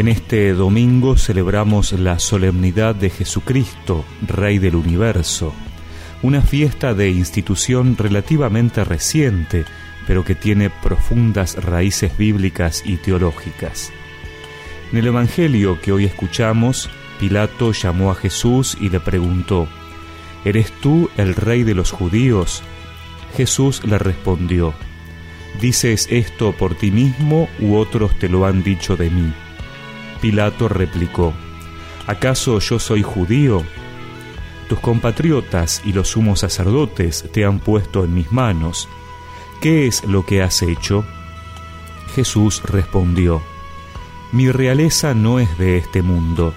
En este domingo celebramos la solemnidad de Jesucristo, Rey del Universo, una fiesta de institución relativamente reciente, pero que tiene profundas raíces bíblicas y teológicas. En el Evangelio que hoy escuchamos, Pilato llamó a Jesús y le preguntó, ¿Eres tú el rey de los judíos? Jesús le respondió, ¿Dices esto por ti mismo u otros te lo han dicho de mí? Pilato replicó, ¿acaso yo soy judío? Tus compatriotas y los sumos sacerdotes te han puesto en mis manos. ¿Qué es lo que has hecho? Jesús respondió, Mi realeza no es de este mundo.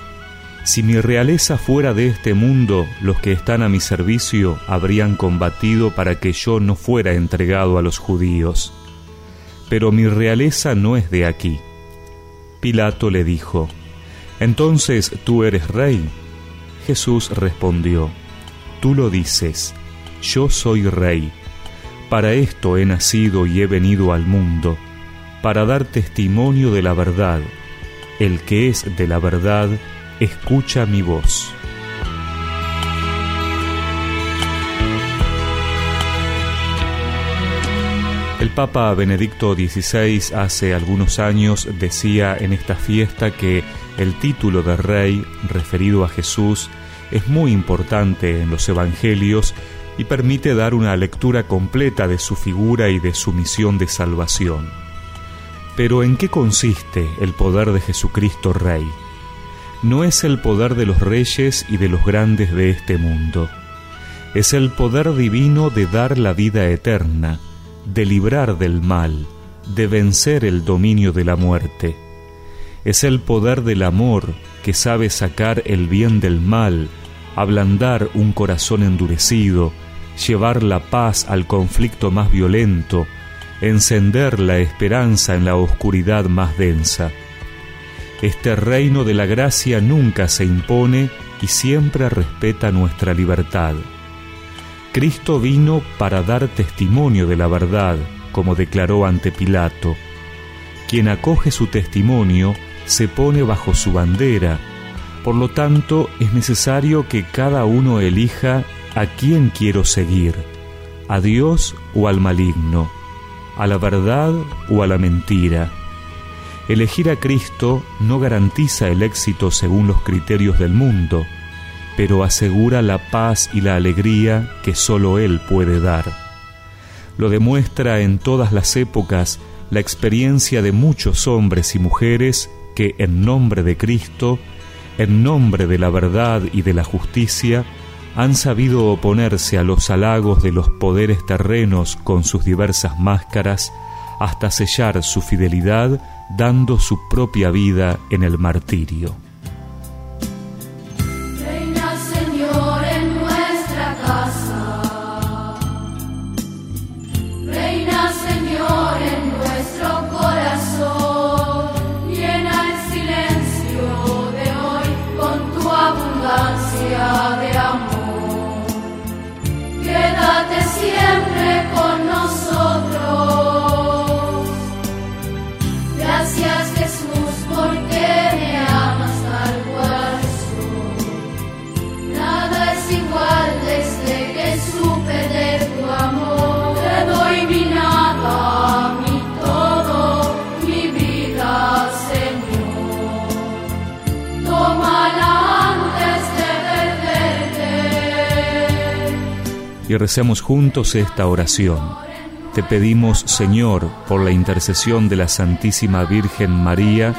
Si mi realeza fuera de este mundo, los que están a mi servicio habrían combatido para que yo no fuera entregado a los judíos. Pero mi realeza no es de aquí. Pilato le dijo, Entonces tú eres rey. Jesús respondió, Tú lo dices, yo soy rey. Para esto he nacido y he venido al mundo, para dar testimonio de la verdad. El que es de la verdad, escucha mi voz. El Papa Benedicto XVI hace algunos años decía en esta fiesta que el título de rey referido a Jesús es muy importante en los Evangelios y permite dar una lectura completa de su figura y de su misión de salvación. Pero ¿en qué consiste el poder de Jesucristo Rey? No es el poder de los reyes y de los grandes de este mundo, es el poder divino de dar la vida eterna, de librar del mal, de vencer el dominio de la muerte. Es el poder del amor que sabe sacar el bien del mal, ablandar un corazón endurecido, llevar la paz al conflicto más violento, encender la esperanza en la oscuridad más densa. Este reino de la gracia nunca se impone y siempre respeta nuestra libertad. Cristo vino para dar testimonio de la verdad, como declaró ante Pilato. Quien acoge su testimonio se pone bajo su bandera, por lo tanto es necesario que cada uno elija a quién quiero seguir, a Dios o al maligno, a la verdad o a la mentira. Elegir a Cristo no garantiza el éxito según los criterios del mundo, pero asegura la paz y la alegría que sólo Él puede dar. Lo demuestra en todas las épocas la experiencia de muchos hombres y mujeres que en nombre de Cristo, en nombre de la verdad y de la justicia, han sabido oponerse a los halagos de los poderes terrenos con sus diversas máscaras hasta sellar su fidelidad dando su propia vida en el martirio. Y recemos juntos esta oración. Te pedimos, Señor, por la intercesión de la Santísima Virgen María,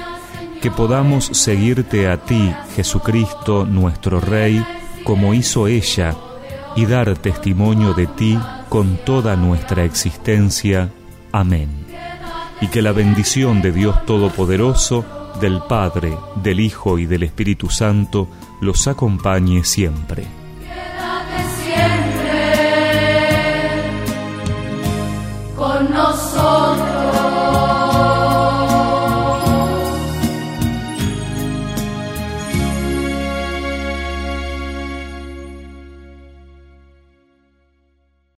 que podamos seguirte a ti, Jesucristo, nuestro Rey, como hizo ella, y dar testimonio de ti con toda nuestra existencia. Amén. Y que la bendición de Dios Todopoderoso, del Padre, del Hijo y del Espíritu Santo los acompañe siempre.